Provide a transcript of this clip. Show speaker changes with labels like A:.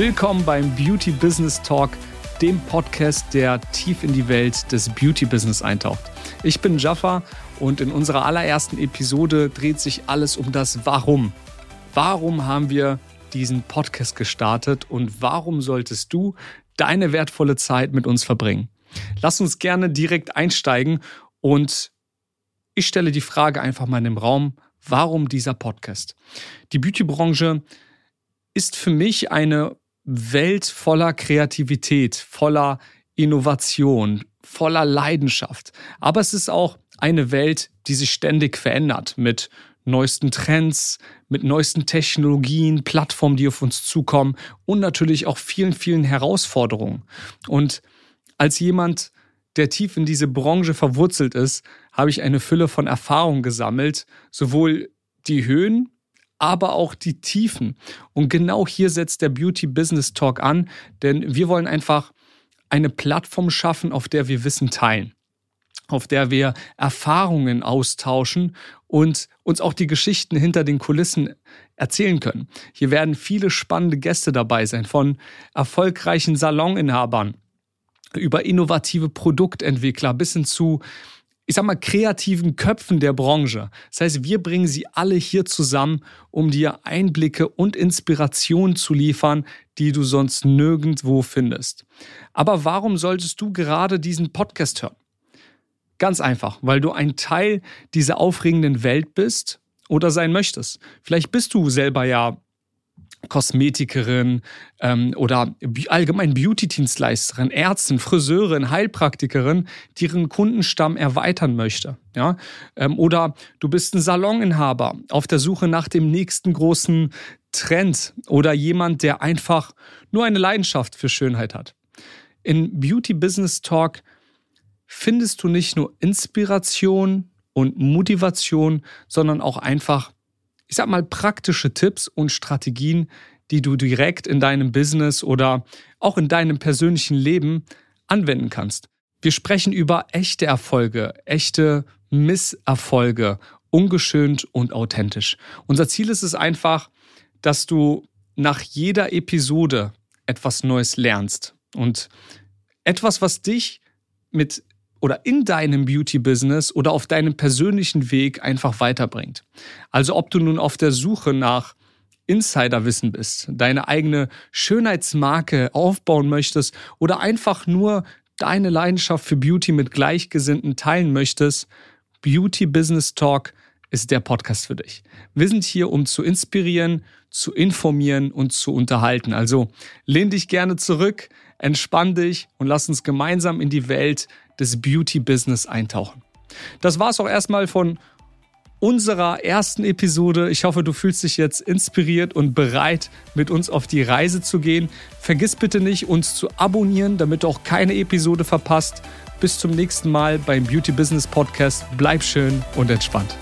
A: Willkommen beim Beauty Business Talk, dem Podcast, der tief in die Welt des Beauty Business eintaucht. Ich bin Jaffa und in unserer allerersten Episode dreht sich alles um das Warum. Warum haben wir diesen Podcast gestartet und warum solltest du deine wertvolle Zeit mit uns verbringen? Lass uns gerne direkt einsteigen und ich stelle die Frage einfach mal in den Raum, warum dieser Podcast? Die Beautybranche ist für mich eine Welt voller Kreativität, voller Innovation, voller Leidenschaft. Aber es ist auch eine Welt, die sich ständig verändert mit neuesten Trends, mit neuesten Technologien, Plattformen, die auf uns zukommen und natürlich auch vielen, vielen Herausforderungen. Und als jemand, der tief in diese Branche verwurzelt ist, habe ich eine Fülle von Erfahrungen gesammelt, sowohl die Höhen aber auch die Tiefen. Und genau hier setzt der Beauty Business Talk an, denn wir wollen einfach eine Plattform schaffen, auf der wir Wissen teilen, auf der wir Erfahrungen austauschen und uns auch die Geschichten hinter den Kulissen erzählen können. Hier werden viele spannende Gäste dabei sein, von erfolgreichen Saloninhabern über innovative Produktentwickler bis hin zu ich sag mal, kreativen Köpfen der Branche. Das heißt, wir bringen sie alle hier zusammen, um dir Einblicke und Inspiration zu liefern, die du sonst nirgendwo findest. Aber warum solltest du gerade diesen Podcast hören? Ganz einfach, weil du ein Teil dieser aufregenden Welt bist oder sein möchtest. Vielleicht bist du selber ja Kosmetikerin ähm, oder allgemein Beauty-Dienstleisterin, Ärztin, Friseurin, Heilpraktikerin, die ihren Kundenstamm erweitern möchte. Ja? Ähm, oder du bist ein Saloninhaber auf der Suche nach dem nächsten großen Trend oder jemand, der einfach nur eine Leidenschaft für Schönheit hat. In Beauty Business Talk findest du nicht nur Inspiration und Motivation, sondern auch einfach ich sag mal, praktische Tipps und Strategien, die du direkt in deinem Business oder auch in deinem persönlichen Leben anwenden kannst. Wir sprechen über echte Erfolge, echte Misserfolge, ungeschönt und authentisch. Unser Ziel ist es einfach, dass du nach jeder Episode etwas Neues lernst und etwas, was dich mit oder in deinem Beauty-Business oder auf deinem persönlichen Weg einfach weiterbringt. Also ob du nun auf der Suche nach Insiderwissen bist, deine eigene Schönheitsmarke aufbauen möchtest oder einfach nur deine Leidenschaft für Beauty mit Gleichgesinnten teilen möchtest, Beauty Business Talk ist der Podcast für dich. Wir sind hier, um zu inspirieren, zu informieren und zu unterhalten. Also lehn dich gerne zurück, entspann dich und lass uns gemeinsam in die Welt des Beauty-Business eintauchen. Das war es auch erstmal von unserer ersten Episode. Ich hoffe, du fühlst dich jetzt inspiriert und bereit, mit uns auf die Reise zu gehen. Vergiss bitte nicht, uns zu abonnieren, damit du auch keine Episode verpasst. Bis zum nächsten Mal beim Beauty Business Podcast. Bleib schön und entspannt.